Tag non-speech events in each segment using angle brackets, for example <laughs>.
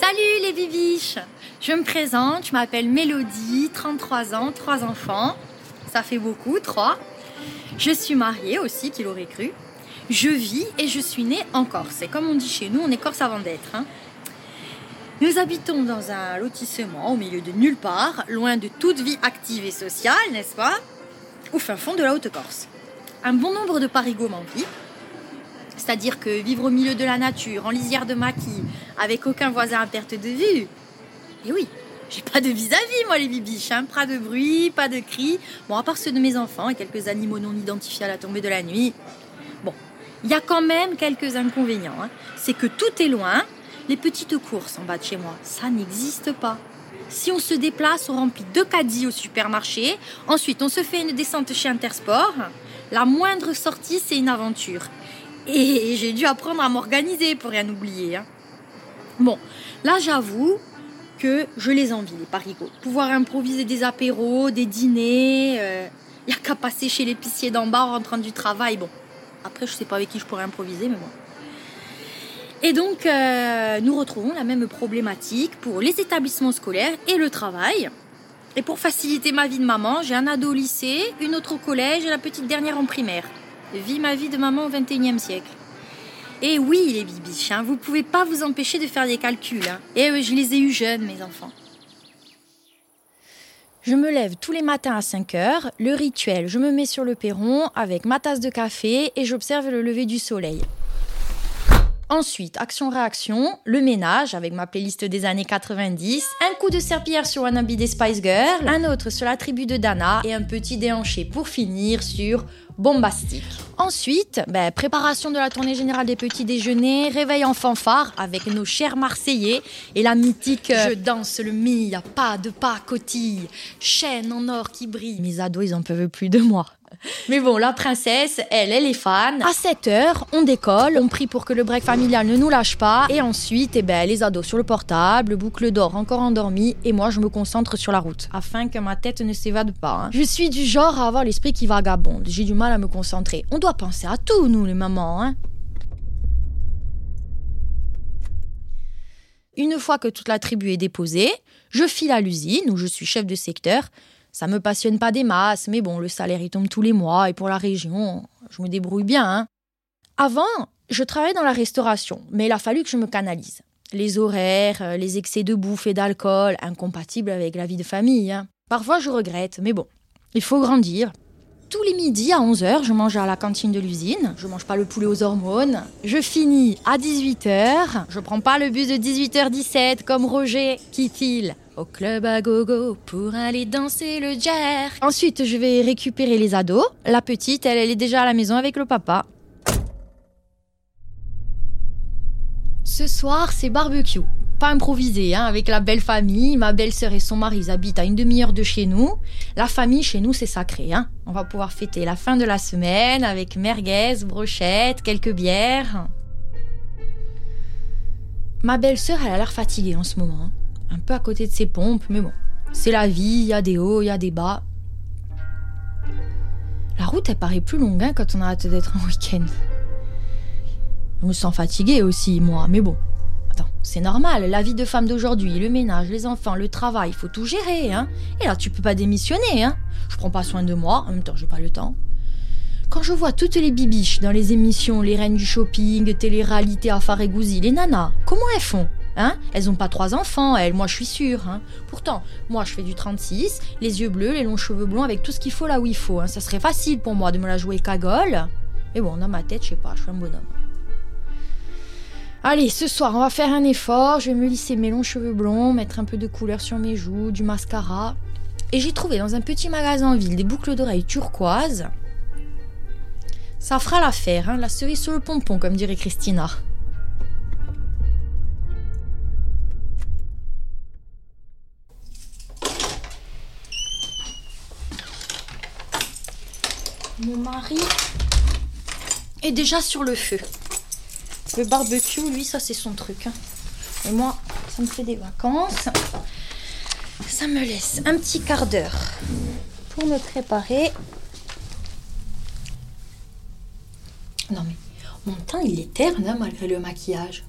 Salut les bibiches Je me présente, je m'appelle Mélodie, 33 ans, 3 enfants. Ça fait beaucoup, 3. Je suis mariée aussi, qui l'aurait cru. Je vis et je suis née en Corse. Et comme on dit chez nous, on est Corse avant d'être. hein. Nous habitons dans un lotissement au milieu de nulle part, loin de toute vie active et sociale, n'est-ce pas? Au fin fond de la Haute-Corse. Un bon nombre de parigots m'envient. C'est-à-dire que vivre au milieu de la nature, en lisière de maquis, avec aucun voisin à perte de vue. Et oui, j'ai pas de vis-à-vis, moi, les bibiches. Hein. Pas de bruit, pas de cris. Bon, à part ceux de mes enfants et quelques animaux non identifiés à la tombée de la nuit. Bon, il y a quand même quelques inconvénients. hein. C'est que tout est loin. Les petites courses en bas de chez moi, ça n'existe pas. Si on se déplace, on remplit deux caddies au supermarché. Ensuite, on se fait une descente chez Intersport. La moindre sortie, c'est une aventure. Et j'ai dû apprendre à m'organiser pour rien oublier. hein. Bon, là, j'avoue que je les envie, les parigots. Pouvoir improviser des apéros, des dîners. Il n'y a qu'à passer chez l'épicier d'en bas en rentrant du travail. Bon, après, je sais pas avec qui je pourrais improviser, mais bon. Et donc, euh, nous retrouvons la même problématique pour les établissements scolaires et le travail. Et pour faciliter ma vie de maman, j'ai un ado au lycée, une autre au collège et la petite dernière en primaire. Vis ma vie de maman au 21e siècle. Et oui, les bibiches, hein, vous pouvez pas vous empêcher de faire des calculs. hein. Et euh, je les ai eus jeunes, mes enfants. Je me lève tous les matins à 5 heures. Le rituel, je me mets sur le perron avec ma tasse de café et j'observe le lever du soleil. Ensuite, action-réaction, le ménage avec ma playlist des années 90, un coup de serpillière sur Wannabe des Spice Girls, un autre sur la tribu de Dana et un petit déhanché pour finir sur Bombastique. Ensuite, ben, préparation de la tournée générale des petits déjeuners, réveil en fanfare avec nos chers Marseillais et la mythique euh, Je danse le mi, pas de pas cotille, chaîne en or qui brille. Mes ados, ils en peuvent plus de moi. Mais bon, la princesse, elle, elle est fan. À 7 heures, on décolle, on prie pour que le break familial ne nous lâche pas. Et ensuite, eh ben, les ados sur le portable, boucle d'or encore endormie, et moi, je me concentre sur la route, afin que ma tête ne s'évade pas. hein. Je suis du genre à avoir l'esprit qui vagabonde. J'ai du mal à me concentrer. On doit penser à tout, nous, les mamans, hein. Une fois que toute la tribu est déposée, je file à l'usine où je suis chef de secteur. Ça me passionne pas des masses, mais bon, le salaire il tombe tous les mois et pour la région, je me débrouille bien. hein. Avant, je travaillais dans la restauration, mais il a fallu que je me canalise. Les horaires, euh, les excès de bouffe et d'alcool, incompatibles avec la vie de famille. hein. Parfois, je regrette, mais bon, il faut grandir. Tous les midis à 11h, je mange à la cantine de l'usine. Je mange pas le poulet aux hormones. Je finis à 18h. Je prends pas le bus de 18h17 comme Roger qui file au club à gogo pour aller danser le jerk. Ensuite, je vais récupérer les ados. La petite, elle, elle est déjà à la maison avec le papa. Ce soir, c'est barbecue. Pas improvisé, hein, avec la belle famille. Ma belle-sœur et son mari ils habitent à une demi-heure de chez nous. La famille, chez nous, c'est sacré. Hein. On va pouvoir fêter la fin de la semaine avec merguez, brochettes, quelques bières. Ma belle-sœur, elle a l'air fatiguée en ce moment. hein. Un peu à côté de ses pompes, mais bon. C'est la vie, il y a des hauts, il y a des bas. La route, elle paraît plus longue hein, quand on a hâte d'être en week-end. Je me sens fatiguée aussi, moi, mais bon. C'est normal, la vie de femme d'aujourd'hui, le ménage, les enfants, le travail, il faut tout gérer, hein. Et là, tu peux pas démissionner, hein. Je prends pas soin de moi, en même temps, j'ai pas le temps. Quand je vois toutes les bibiches dans les émissions, les reines du shopping, télé-réalité à les nanas, comment elles font Hein? Elles ont pas trois enfants, elles, moi je suis sûre. Hein Pourtant, moi je fais du 36, les yeux bleus, les longs cheveux blonds, avec tout ce qu'il faut là où il faut. Hein. Ça serait facile pour moi de me la jouer cagole. Mais bon, dans ma tête, je sais pas, je suis un bonhomme. Allez, ce soir, on va faire un effort. Je vais me lisser mes longs cheveux blonds, mettre un peu de couleur sur mes joues, du mascara. Et j'ai trouvé dans un petit magasin en ville des boucles d'oreilles turquoises. Ça fera l'affaire, hein, la cerise sur le pompon, comme dirait Christina. Mon mari est déjà sur le feu. Le barbecue, lui, ça c'est son truc. hein. Et moi, ça me fait des vacances. Ça me laisse un petit quart d'heure pour me préparer. Non mais, mon teint, il est terne hein, malgré le maquillage.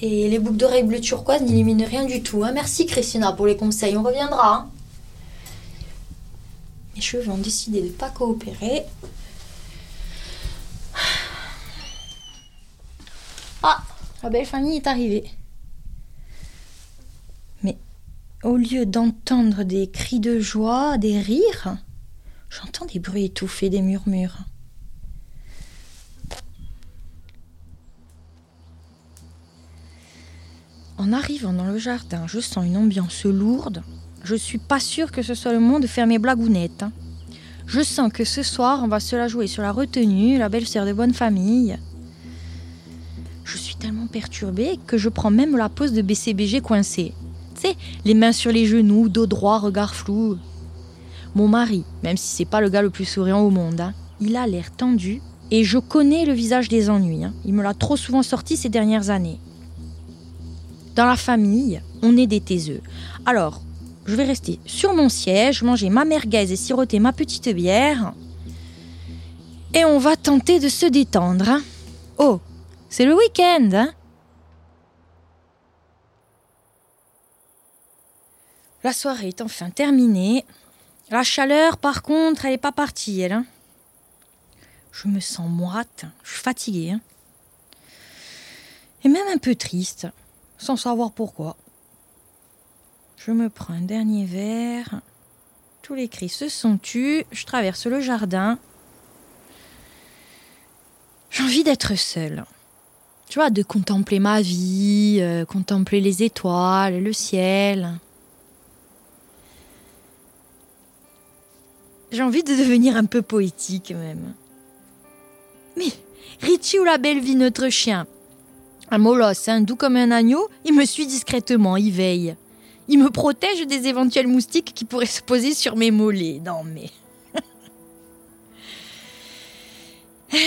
Et les boucles d'oreilles bleu turquoise n'éliminent rien du tout. Hein. Merci Christina pour les conseils, on reviendra. Mes cheveux ont décidé de ne pas coopérer. Ah, la belle famille est arrivée. Mais au lieu d'entendre des cris de joie, des rires, j'entends des bruits étouffés, des murmures. En arrivant dans le jardin, je sens une ambiance lourde. Je suis pas sûre que ce soit le moment de faire mes blagounettes. Hein. Je sens que ce soir, on va se la jouer sur la retenue, la belle-sœur de bonne famille. Perturbée que je prends même la pose de BCBG coincée. Tu sais, les mains sur les genoux, dos droit, regard flou. Mon mari, même si c'est pas le gars le plus souriant au monde, hein, il a l'air tendu et je connais le visage des ennuis. Hein. Il me l'a trop souvent sorti ces dernières années. Dans la famille, on est des taiseux. Alors, je vais rester sur mon siège, manger ma merguez et siroter ma petite bière. Et on va tenter de se détendre. Hein. Oh, c'est le week-end, La soirée est enfin terminée. La chaleur, par contre, elle n'est pas partie, elle. Hein. je me sens moite, je suis fatiguée. Hein. et même un peu triste sans savoir pourquoi. Je me prends un dernier verre. Tous les cris se sont tus. Je traverse le jardin. J'ai envie d'être seule. Tu vois, de contempler ma vie, euh, contempler les étoiles, le ciel. J'ai envie de devenir un peu poétique même. Mais Richie ou la belle vie, notre chien, un molosse, hein, doux comme un agneau, il me suit discrètement, il veille. Il me protège des éventuels moustiques qui pourraient se poser sur mes mollets. Non mais... <laughs>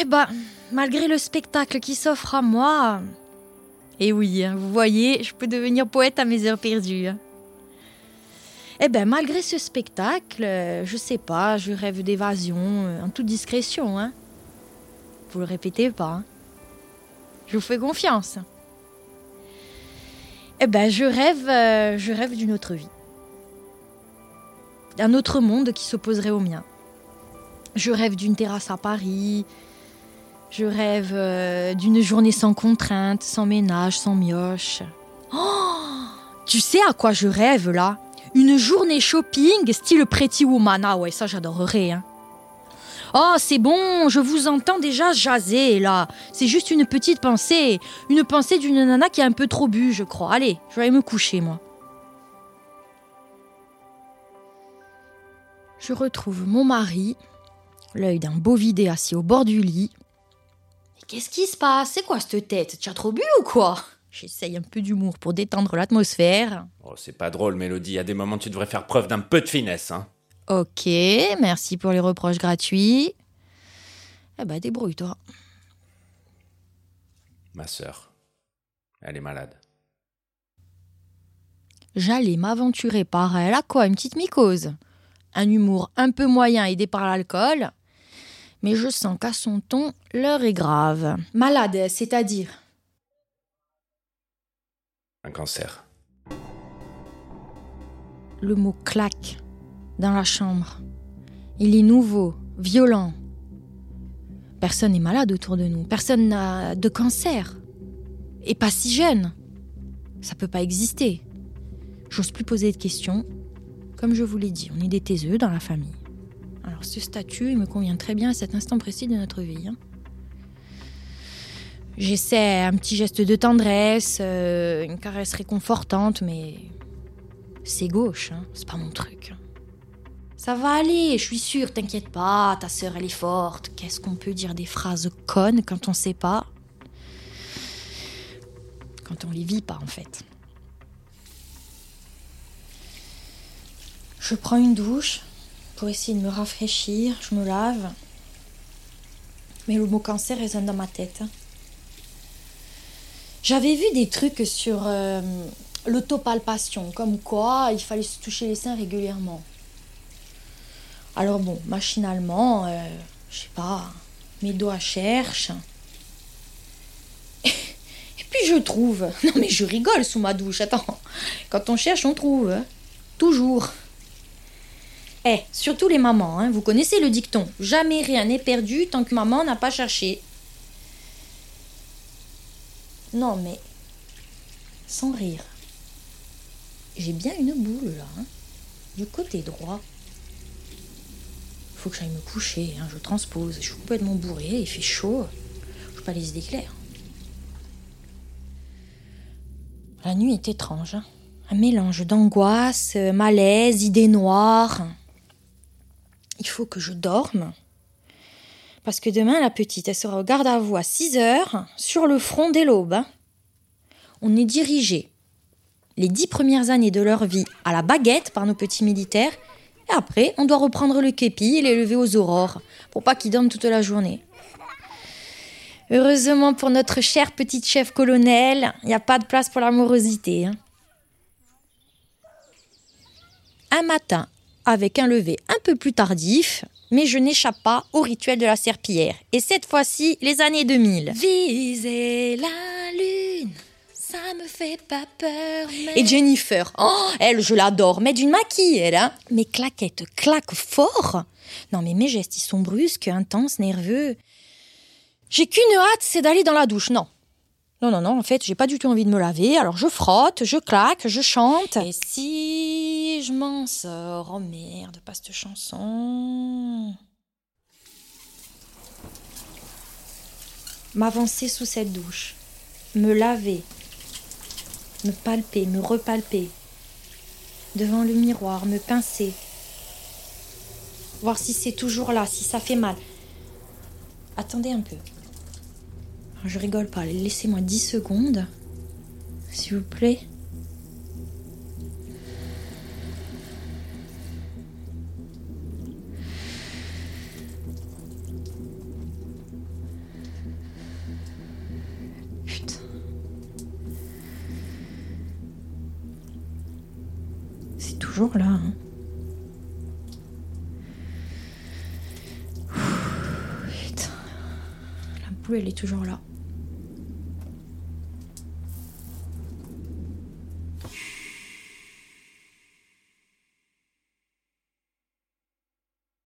eh ben, malgré le spectacle qui s'offre à moi... Eh oui, hein, vous voyez, je peux devenir poète à mes heures perdues. Hein. Eh ben, malgré ce spectacle, euh, je sais pas, je rêve d'évasion, euh, en toute discrétion, hein. Vous le répétez pas, hein. Je vous fais confiance. Eh ben, je rêve, euh, je rêve d'une autre vie. D'un autre monde qui s'opposerait au mien. Je rêve d'une terrasse à Paris. Je rêve d'une journée sans contrainte, sans ménage, sans mioche. Oh tu sais à quoi je rêve là? Une journée shopping style Pretty Woman. Ah ouais, ça j'adorerais. Hein. Oh, c'est bon, je vous entends déjà jaser là. C'est juste une petite pensée. Une pensée d'une nana qui a un peu trop bu, je crois. Allez, je vais aller me coucher, moi. Je retrouve mon mari, l'œil d'un beau vidé assis au bord du lit. Qu'est-ce qui se passe? C'est quoi cette tête? Tu as trop bu ou quoi? J'essaye un peu d'humour pour détendre l'atmosphère. Oh, c'est pas drôle, Mélodie. Il y a des moments, tu devrais faire preuve d'un peu de finesse, hein. Ok, merci pour les reproches gratuits. Eh ben, débrouille-toi. Ma sœur, elle est malade. J'allais m'aventurer par elle à quoi Une petite mycose? Un humour un peu moyen aidé par l'alcool. Mais je sens qu'à son ton, l'heure est grave. Malade, c'est-à-dire? Cancer. Le mot claque dans la chambre. Il est nouveau, violent. Personne n'est malade autour de nous. Personne n'a de cancer. Et pas si jeune. Ça peut pas exister. J'ose plus poser de questions. Comme je vous l'ai dit, on est des taiseux dans la famille. Alors ce statut, il me convient très bien à cet instant précis de notre vie. Hein. J'essaie un petit geste de tendresse, euh, une caresse réconfortante, mais c'est gauche, hein. c'est pas mon truc. Ça va aller, je suis sûre, t'inquiète pas, ta sœur elle est forte. Qu'est-ce qu'on peut dire des phrases connes quand on sait pas? Quand on les vit pas en fait. Je prends une douche pour essayer de me rafraîchir, je me lave. Mais le mot cancer résonne dans ma tête. J'avais vu des trucs sur euh, l'autopalpation, comme quoi il fallait se toucher les seins régulièrement. Alors bon, machinalement, euh, je sais pas, mes doigts cherchent. Et puis je trouve. <laughs> Non mais je rigole sous ma douche, attends. Quand on cherche, on trouve. hein. Toujours. Eh, surtout les mamans, hein, vous connaissez le dicton. Jamais rien n'est perdu tant que maman n'a pas cherché. Non mais... Sans rire. J'ai bien une boule là. hein, du côté droit. Faut que j'aille me coucher, hein, je transpose. Je suis complètement bourrée, il fait chaud. Je pas les idées claires. La nuit est étrange. hein. Un mélange d'angoisse, malaise, idées noires. Il faut que je dorme. Parce que demain, la petite, elle sera au garde à vous à 6 heures, sur le front dès l'aube. hein. On est dirigé les dix premières années de leur vie à la baguette par nos petits militaires, et après, on doit reprendre le képi et les lever aux aurores, pour pas qu'ils dorment toute la journée. Heureusement pour notre chère petite chef colonel, il n'y a pas de place pour l'amorosité. hein. Un matin, avec un lever un peu plus tardif, mais je n'échappe pas au rituel de la serpillière. Et cette fois-ci, les années 2000. Viser la lune, ça me fait pas peur. Et Jennifer, oh, elle, je l'adore, mais d'une maquille, elle, hein. Mes claquettes claquent fort. Non, mais mes gestes, ils sont brusques, intenses, nerveux. J'ai qu'une hâte, c'est d'aller dans la douche. Non. Non, non, non, en fait, j'ai pas du tout envie de me laver, alors je frotte, je claque, je chante. Et si je m'en sors Oh merde, pas cette chanson. M'avancer sous cette douche, me laver, me palper, me repalper, devant le miroir, me pincer, voir si c'est toujours là, si ça fait mal. Attendez un peu. Je rigole pas, laissez-moi 10 secondes. S'il vous plaît. Toujours là. Hein. Putain. La boule, elle est toujours là.